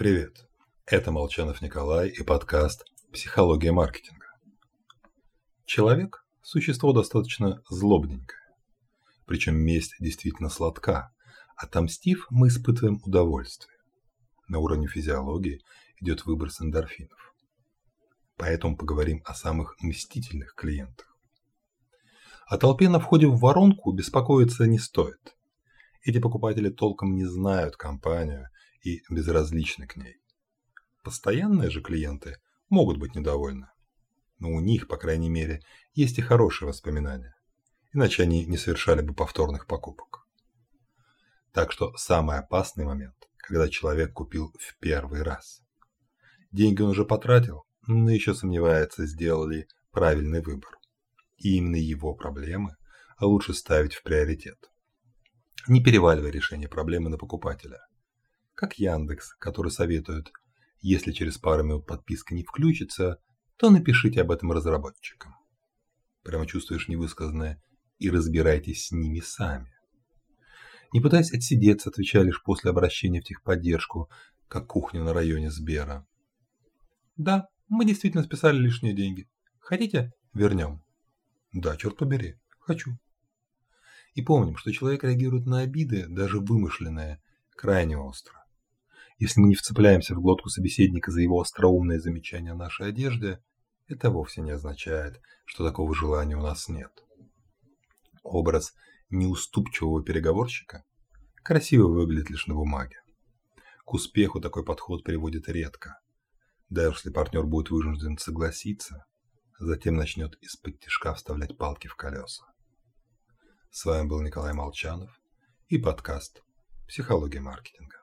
Привет, это Молчанов Николай и подкаст «Психология маркетинга». Человек – существо достаточно злобненькое. Причем месть действительно сладка. Отомстив, мы испытываем удовольствие. На уровне физиологии идет выброс эндорфинов. Поэтому поговорим о самых мстительных клиентах. О толпе на входе в воронку беспокоиться не стоит. Эти покупатели толком не знают компанию и безразличны к ней. Постоянные же клиенты могут быть недовольны. Но у них, по крайней мере, есть и хорошие воспоминания. Иначе они не совершали бы повторных покупок. Так что самый опасный момент, когда человек купил в первый раз. Деньги он уже потратил, но еще сомневается, сделал ли правильный выбор. И именно его проблемы лучше ставить в приоритет. Не переваливай решение проблемы на покупателя как Яндекс, который советует, если через пару минут подписка не включится, то напишите об этом разработчикам. Прямо чувствуешь невысказанное и разбирайтесь с ними сами. Не пытаясь отсидеться, отвечай лишь после обращения в техподдержку, как кухня на районе Сбера. Да, мы действительно списали лишние деньги. Хотите, вернем? Да, черт побери, хочу. И помним, что человек реагирует на обиды, даже вымышленные, крайне остро. Если мы не вцепляемся в глотку собеседника за его остроумное замечание о нашей одежде, это вовсе не означает, что такого желания у нас нет. Образ неуступчивого переговорщика красиво выглядит лишь на бумаге. К успеху такой подход приводит редко. Да если партнер будет вынужден согласиться, затем начнет из-под тишка вставлять палки в колеса. С вами был Николай Молчанов и подкаст «Психология маркетинга».